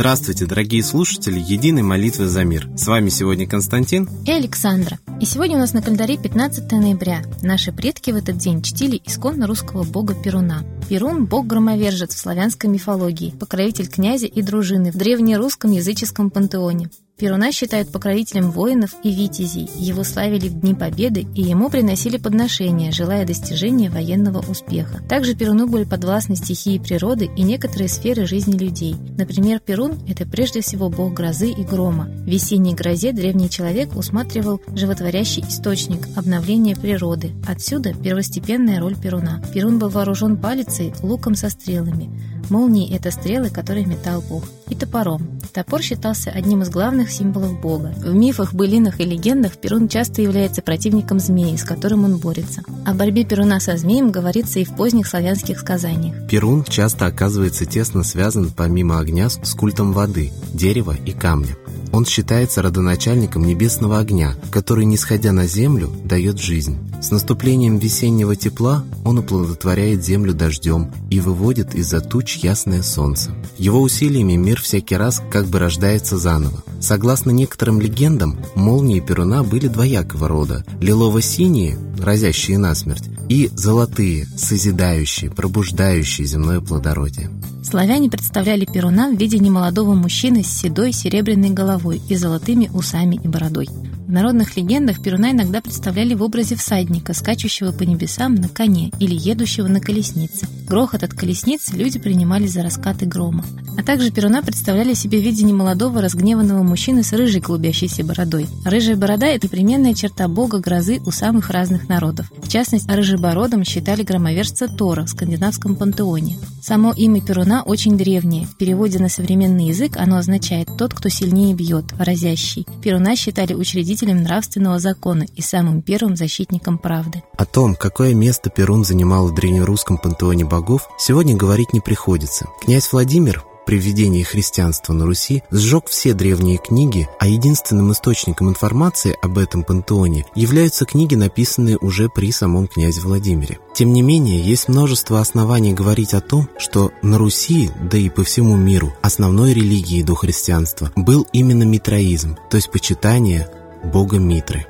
Здравствуйте, дорогие слушатели Единой молитвы за мир. С вами сегодня Константин и Александра. И сегодня у нас на календаре 15 ноября. Наши предки в этот день чтили исконно русского бога Перуна. Перун – бог-громовержец в славянской мифологии, покровитель князя и дружины в древнерусском языческом пантеоне. Перуна считают покровителем воинов и витязей. Его славили в Дни Победы, и ему приносили подношения, желая достижения военного успеха. Также Перуну были подвластны стихии природы и некоторые сферы жизни людей. Например, Перун – это прежде всего бог грозы и грома. В весенней грозе древний человек усматривал животворящий источник, обновления природы. Отсюда первостепенная роль Перуна. Перун был вооружен палицей, луком со стрелами. Молнии – это стрелы, которые метал Бог. И топором. Топор считался одним из главных символов Бога. В мифах, былинах и легендах Перун часто является противником змеи, с которым он борется. О борьбе Перуна со змеем говорится и в поздних славянских сказаниях. Перун часто оказывается тесно связан помимо огня с культом воды, дерева и камня. Он считается родоначальником небесного огня, который, не сходя на землю, дает жизнь. С наступлением весеннего тепла он оплодотворяет землю дождем и выводит из-за туч ясное солнце. Его усилиями мир всякий раз как бы рождается заново. Согласно некоторым легендам, молнии Перуна были двоякого рода. Лилово-синие, разящие насмерть, и золотые, созидающие, пробуждающие земное плодородие. Славяне представляли Перуна в виде немолодого мужчины с седой серебряной головой и золотыми усами и бородой. В народных легендах Перуна иногда представляли в образе всадника, скачущего по небесам на коне или едущего на колеснице. Грохот от колесницы люди принимали за раскаты грома. А также Перуна представляли себе в виде немолодого разгневанного мужчины с рыжей клубящейся бородой. Рыжая борода – это непременная черта бога грозы у самых разных народов. В частности, рыжебородом считали громовержца Тора в скандинавском пантеоне. Само имя Перуна очень древнее. В переводе на современный язык оно означает «тот, кто сильнее бьет», «разящий». Перуна считали учредителем нравственного закона и самым первым защитником правды. О том, какое место Перун занимал в древнерусском пантеоне богов, сегодня говорить не приходится. Князь Владимир при введении христианства на Руси сжег все древние книги, а единственным источником информации об этом пантеоне являются книги, написанные уже при самом князе Владимире. Тем не менее, есть множество оснований говорить о том, что на Руси, да и по всему миру, основной религией до христианства был именно митроизм, то есть почитание бога Митры.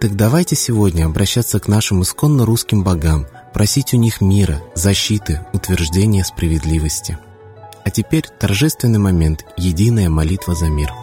Так давайте сегодня обращаться к нашим исконно русским богам, просить у них мира, защиты, утверждения справедливости. А теперь торжественный момент – единая молитва за мир –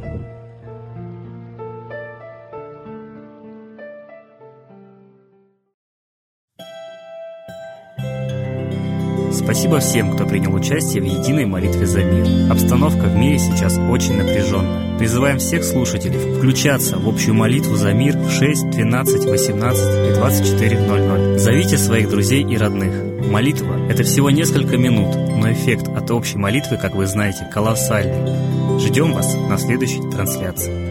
Спасибо всем, кто принял участие в единой молитве за мир. Обстановка в мире сейчас очень напряженная. Призываем всех слушателей включаться в общую молитву за мир в 6, 12, 18 и 24.00. Зовите своих друзей и родных. Молитва – это всего несколько минут, но эффект от общей молитвы, как вы знаете, колоссальный. Ждем вас на следующей трансляции.